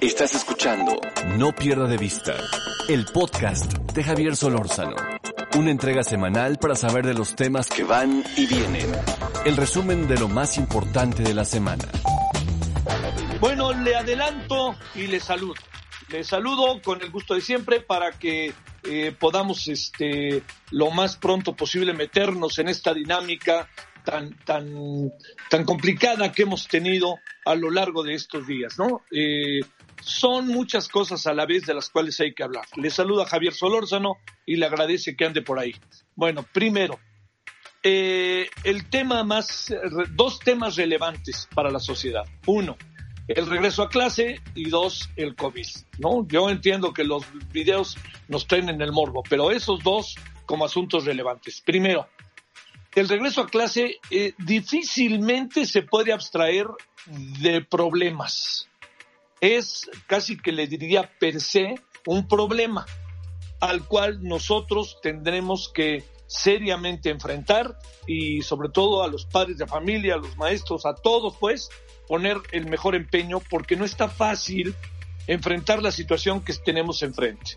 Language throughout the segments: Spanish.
Estás escuchando No Pierda de Vista, el podcast de Javier Solórzano. Una entrega semanal para saber de los temas que van y vienen. El resumen de lo más importante de la semana. Bueno, le adelanto y le saludo. Le saludo con el gusto de siempre para que eh, podamos este, lo más pronto posible meternos en esta dinámica tan, tan, tan complicada que hemos tenido a lo largo de estos días, ¿no? Eh, son muchas cosas a la vez de las cuales hay que hablar. Le saluda Javier Solórzano y le agradece que ande por ahí. Bueno, primero, eh, el tema más, dos temas relevantes para la sociedad. Uno, el regreso a clase y dos, el COVID, ¿no? Yo entiendo que los videos nos traen en el morbo, pero esos dos como asuntos relevantes. Primero, el regreso a clase eh, difícilmente se puede abstraer de problemas. Es casi que le diría per se un problema al cual nosotros tendremos que seriamente enfrentar y sobre todo a los padres de familia, a los maestros, a todos pues, poner el mejor empeño porque no está fácil enfrentar la situación que tenemos enfrente.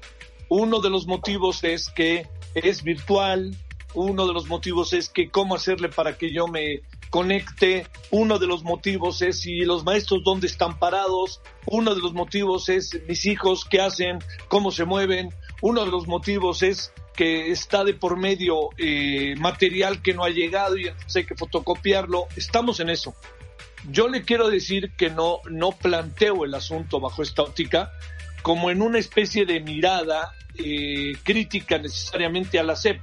Uno de los motivos es que es virtual, uno de los motivos es que cómo hacerle para que yo me conecte, uno de los motivos es si los maestros dónde están parados, uno de los motivos es mis hijos qué hacen, cómo se mueven, uno de los motivos es que está de por medio eh, material que no ha llegado y entonces hay que fotocopiarlo. Estamos en eso. Yo le quiero decir que no, no planteo el asunto bajo esta óptica como en una especie de mirada eh, crítica necesariamente a la SEP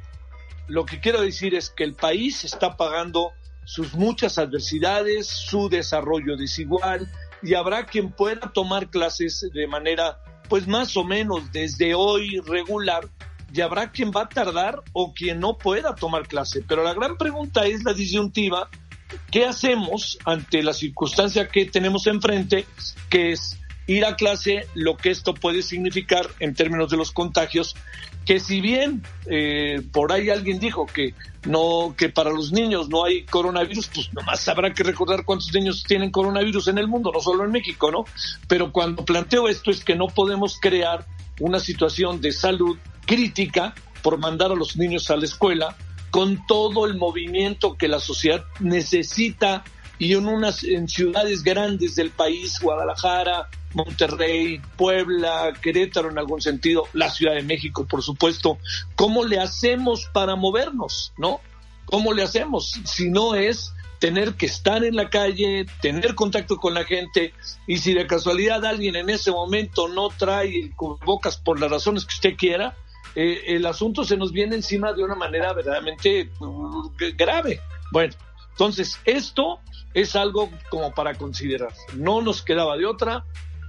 lo que quiero decir es que el país está pagando sus muchas adversidades, su desarrollo desigual, y habrá quien pueda tomar clases de manera, pues más o menos desde hoy regular, y habrá quien va a tardar o quien no pueda tomar clase. Pero la gran pregunta es la disyuntiva, ¿qué hacemos ante la circunstancia que tenemos enfrente, que es ir a clase, lo que esto puede significar en términos de los contagios, que si bien eh, por ahí alguien dijo que no que para los niños no hay coronavirus, pues nomás habrá que recordar cuántos niños tienen coronavirus en el mundo, no solo en México, ¿no? Pero cuando planteo esto es que no podemos crear una situación de salud crítica por mandar a los niños a la escuela con todo el movimiento que la sociedad necesita y en unas en ciudades grandes del país, Guadalajara, Monterrey, Puebla, Querétaro en algún sentido, la Ciudad de México, por supuesto, ¿cómo le hacemos para movernos, no? ¿Cómo le hacemos? Si no es tener que estar en la calle, tener contacto con la gente y si de casualidad alguien en ese momento no trae bocas por las razones que usted quiera, eh, el asunto se nos viene encima de una manera verdaderamente uh, grave. Bueno, entonces esto es algo como para considerar. No nos quedaba de otra.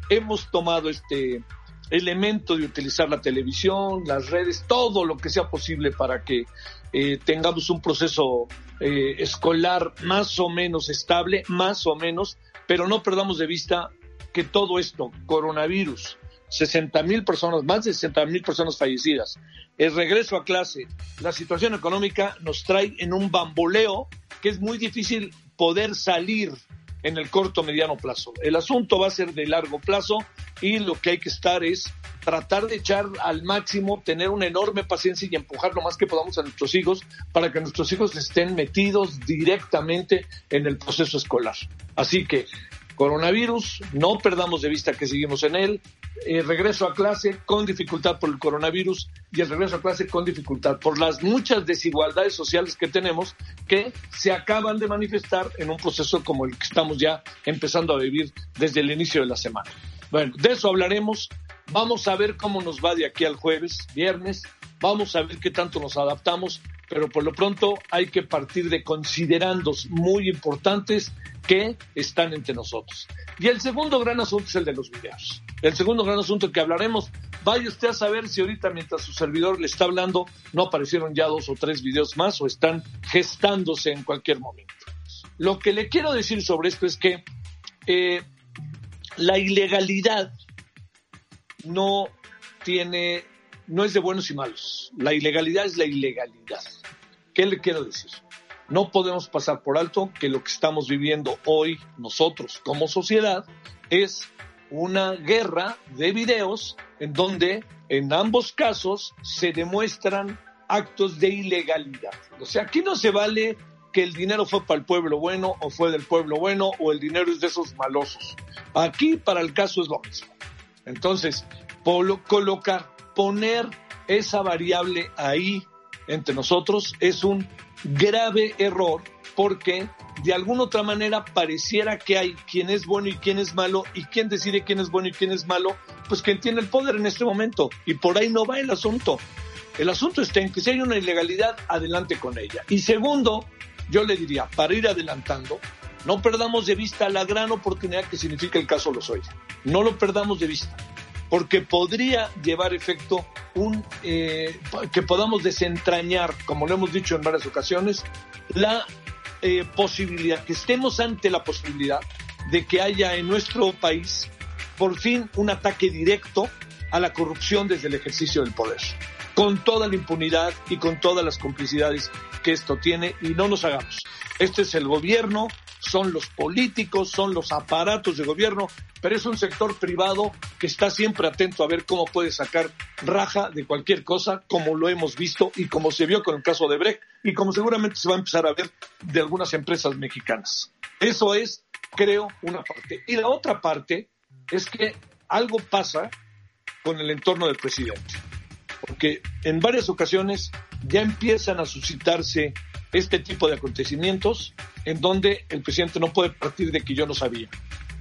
Hemos tomado este elemento de utilizar la televisión, las redes, todo lo que sea posible para que eh, tengamos un proceso eh, escolar más o menos estable, más o menos, pero no perdamos de vista que todo esto, coronavirus, 60 mil personas, más de 60 mil personas fallecidas, el regreso a clase, la situación económica nos trae en un bamboleo que es muy difícil poder salir en el corto mediano plazo. El asunto va a ser de largo plazo y lo que hay que estar es tratar de echar al máximo, tener una enorme paciencia y empujar lo más que podamos a nuestros hijos para que nuestros hijos estén metidos directamente en el proceso escolar. Así que coronavirus, no perdamos de vista que seguimos en él, el regreso a clase con dificultad por el coronavirus y el regreso a clase con dificultad por las muchas desigualdades sociales que tenemos que se acaban de manifestar en un proceso como el que estamos ya empezando a vivir desde el inicio de la semana. Bueno, de eso hablaremos. Vamos a ver cómo nos va de aquí al jueves, viernes. Vamos a ver qué tanto nos adaptamos pero por lo pronto hay que partir de considerandos muy importantes que están entre nosotros. Y el segundo gran asunto es el de los videos. El segundo gran asunto que hablaremos, vaya usted a saber si ahorita mientras su servidor le está hablando no aparecieron ya dos o tres videos más o están gestándose en cualquier momento. Lo que le quiero decir sobre esto es que eh, la ilegalidad no tiene, no es de buenos y malos. La ilegalidad es la ilegalidad. ¿Qué le quiero decir? No podemos pasar por alto que lo que estamos viviendo hoy nosotros como sociedad es una guerra de videos en donde en ambos casos se demuestran actos de ilegalidad. O sea, aquí no se vale que el dinero fue para el pueblo bueno o fue del pueblo bueno o el dinero es de esos malosos. Aquí para el caso es lo mismo. Entonces, colocar, poner esa variable ahí entre nosotros es un grave error porque de alguna otra manera pareciera que hay quien es bueno y quien es malo y quien decide quién es bueno y quién es malo, pues quien tiene el poder en este momento y por ahí no va el asunto. El asunto está en que si hay una ilegalidad, adelante con ella. Y segundo, yo le diría, para ir adelantando, no perdamos de vista la gran oportunidad que significa el caso Lozoya. No lo perdamos de vista, porque podría llevar efecto un eh, que podamos desentrañar, como lo hemos dicho en varias ocasiones, la eh, posibilidad, que estemos ante la posibilidad de que haya en nuestro país por fin un ataque directo a la corrupción desde el ejercicio del poder con toda la impunidad y con todas las complicidades que esto tiene y no nos hagamos. Este es el gobierno, son los políticos, son los aparatos de gobierno, pero es un sector privado que está siempre atento a ver cómo puede sacar raja de cualquier cosa, como lo hemos visto y como se vio con el caso de Brecht y como seguramente se va a empezar a ver de algunas empresas mexicanas. Eso es, creo, una parte. Y la otra parte es que algo pasa con el entorno del presidente porque en varias ocasiones ya empiezan a suscitarse este tipo de acontecimientos en donde el presidente no puede partir de que yo no sabía.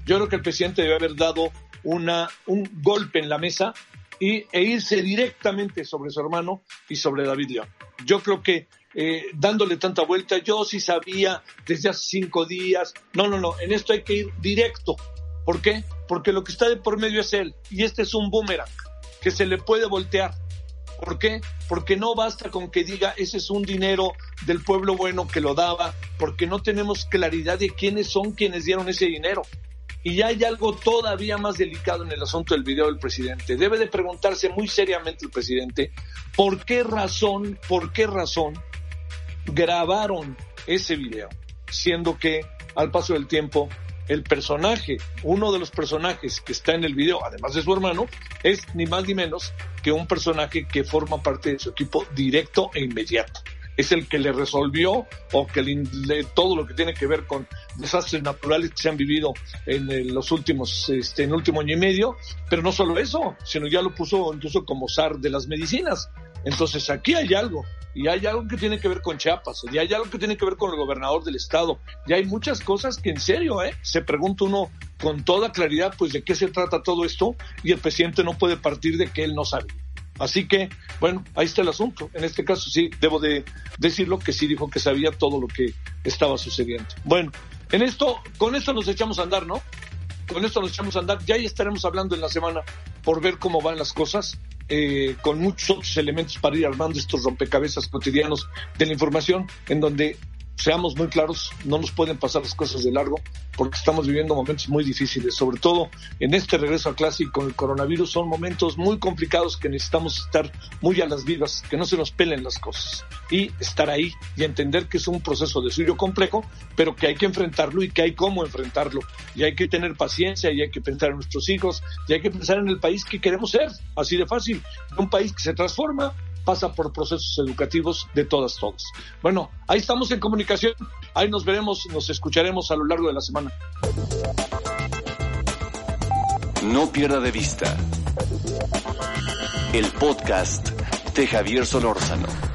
Yo creo que el presidente debe haber dado una, un golpe en la mesa y, e irse directamente sobre su hermano y sobre David León. Yo creo que eh, dándole tanta vuelta, yo sí sabía desde hace cinco días, no, no, no, en esto hay que ir directo. ¿Por qué? Porque lo que está de por medio es él y este es un boomerang que se le puede voltear ¿Por qué? Porque no basta con que diga ese es un dinero del pueblo bueno que lo daba, porque no tenemos claridad de quiénes son quienes dieron ese dinero. Y ya hay algo todavía más delicado en el asunto del video del presidente. Debe de preguntarse muy seriamente el presidente por qué razón, por qué razón grabaron ese video, siendo que al paso del tiempo el personaje, uno de los personajes que está en el video, además de su hermano, es ni más ni menos que un personaje que forma parte de su equipo directo e inmediato. Es el que le resolvió o que le, todo lo que tiene que ver con desastres naturales que se han vivido en los últimos, este, en último año y medio. Pero no solo eso, sino ya lo puso incluso como zar de las medicinas. Entonces aquí hay algo y hay algo que tiene que ver con Chiapas, y hay algo que tiene que ver con el gobernador del estado, y hay muchas cosas que en serio, ¿eh? Se pregunta uno con toda claridad, pues, de qué se trata todo esto, y el presidente no puede partir de que él no sabe. Así que, bueno, ahí está el asunto. En este caso sí, debo de decirlo que sí dijo que sabía todo lo que estaba sucediendo. Bueno, en esto, con esto nos echamos a andar, ¿no? Con esto nos echamos a andar. Ya ahí estaremos hablando en la semana por ver cómo van las cosas. Eh, con muchos otros elementos para ir armando estos rompecabezas cotidianos de la información, en donde seamos muy claros, no nos pueden pasar las cosas de largo porque estamos viviendo momentos muy difíciles, sobre todo en este regreso a clase y con el coronavirus son momentos muy complicados que necesitamos estar muy a las vivas, que no se nos pelen las cosas y estar ahí y entender que es un proceso de suyo complejo, pero que hay que enfrentarlo y que hay cómo enfrentarlo y hay que tener paciencia y hay que pensar en nuestros hijos y hay que pensar en el país que queremos ser, así de fácil, un país que se transforma, pasa por procesos educativos de todas, todas. Bueno, ahí estamos en comunicación, ahí nos veremos, nos escucharemos a lo largo de la semana. No pierda de vista el podcast de Javier Solórzano.